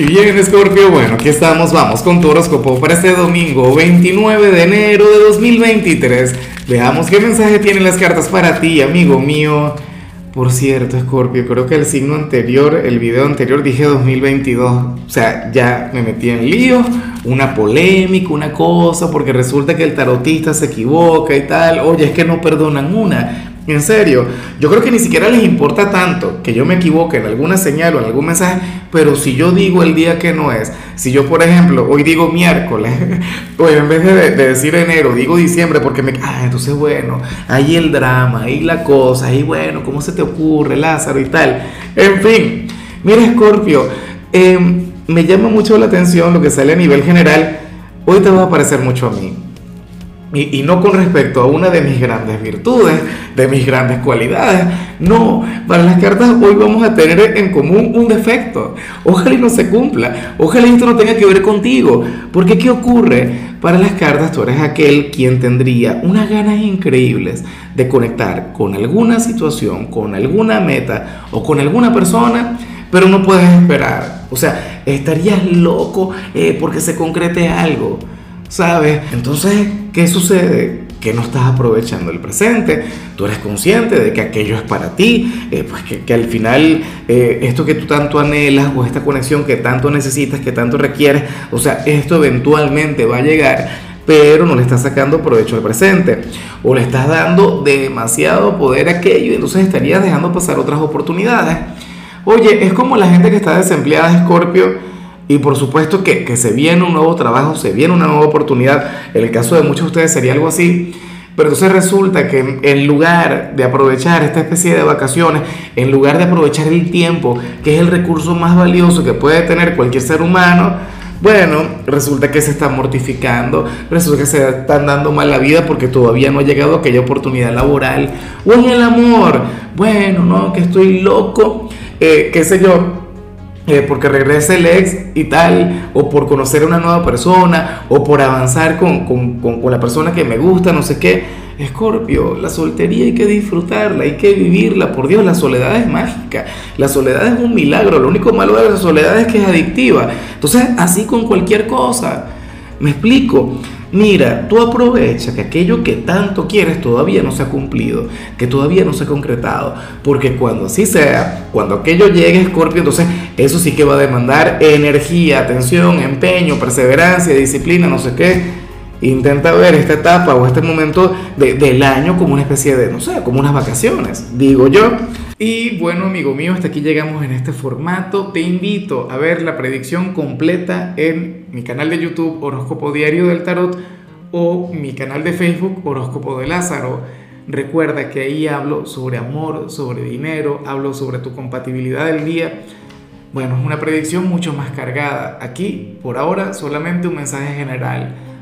Y bien, Scorpio, bueno, aquí estamos, vamos con tu horóscopo para este domingo 29 de enero de 2023. Veamos qué mensaje tienen las cartas para ti, amigo mío. Por cierto, Scorpio, creo que el signo anterior, el video anterior dije 2022. O sea, ya me metí en lío, una polémica, una cosa, porque resulta que el tarotista se equivoca y tal. Oye, es que no perdonan una. En serio, yo creo que ni siquiera les importa tanto que yo me equivoque en alguna señal o en algún mensaje, pero si yo digo el día que no es, si yo por ejemplo hoy digo miércoles, o en vez de, decir enero, digo diciembre, porque me... Ah, entonces bueno, ahí el drama, ahí la cosa, ahí bueno, ¿cómo se te ocurre Lázaro y tal? En fin, mira Scorpio, em, me llama mucho la atención lo que sale a nivel general, hoy te va a parecer mucho a mí. Y, no con respecto a una de mis grandes virtudes, de mis grandes cualidades. No, para las cartas hoy vamos a tener en común un defecto. Ojalá y no se cumpla. Ojalá y esto no tenga que ver contigo. Porque ¿qué ocurre? Para las cartas tú eres aquel quien tendría unas ganas increíbles de conectar con alguna situación, con alguna meta o con alguna persona, pero no puedes esperar. O sea, estarías loco eh, porque se concrete algo. ¿Sabes? Entonces, ¿qué sucede? Que no estás aprovechando el presente, tú eres consciente de que aquello es para ti, eh, pues que, al final eh, esto que tú tanto anhelas o esta conexión que tanto necesitas, que tanto requieres, o sea, esto eventualmente va a llegar, pero no le estás sacando provecho al presente o le estás dando demasiado poder a aquello y entonces estarías dejando pasar otras oportunidades. Oye, es como la gente que está desempleada, Scorpio y por supuesto que, que, se viene un nuevo trabajo, se viene una nueva oportunidad. En el caso de muchos de ustedes sería algo así. Pero entonces resulta que en lugar de aprovechar esta especie de vacaciones, en lugar de aprovechar el tiempo, que es el recurso más valioso que puede tener cualquier ser humano, bueno, resulta que se están mortificando, resulta que se están dando mal la vida porque todavía no ha llegado aquella oportunidad laboral. O en el amor, bueno, no, que estoy loco, eh, qué sé yo, eh, porque regrese el ex y tal, o por conocer a una nueva persona, o por avanzar con, con, con, la persona que me gusta, no sé qué. Escorpio, la soltería hay que disfrutarla, hay que vivirla, por Dios, la soledad es mágica, la soledad es un milagro, lo único malo de la soledad es que es adictiva. Entonces, así con cualquier cosa, me explico. Mira, tú aprovecha que aquello que tanto quieres todavía no se ha cumplido, que todavía no se ha concretado, porque cuando así sea, cuando aquello llegue, Scorpio, entonces eso sí que va a demandar energía, atención, empeño, perseverancia, disciplina, no sé qué. Intenta ver esta etapa o este momento del año como una especie de, no sé, como unas vacaciones, digo yo. Y bueno, amigo mío, hasta aquí llegamos en este formato. Te invito a ver la predicción completa en mi canal de YouTube Horóscopo Diario del Tarot o mi canal de Facebook Horóscopo de Lázaro. Recuerda que ahí hablo sobre amor, sobre dinero, hablo sobre tu compatibilidad del día. Bueno, es una predicción mucho más cargada. Aquí, por ahora, solamente un mensaje general.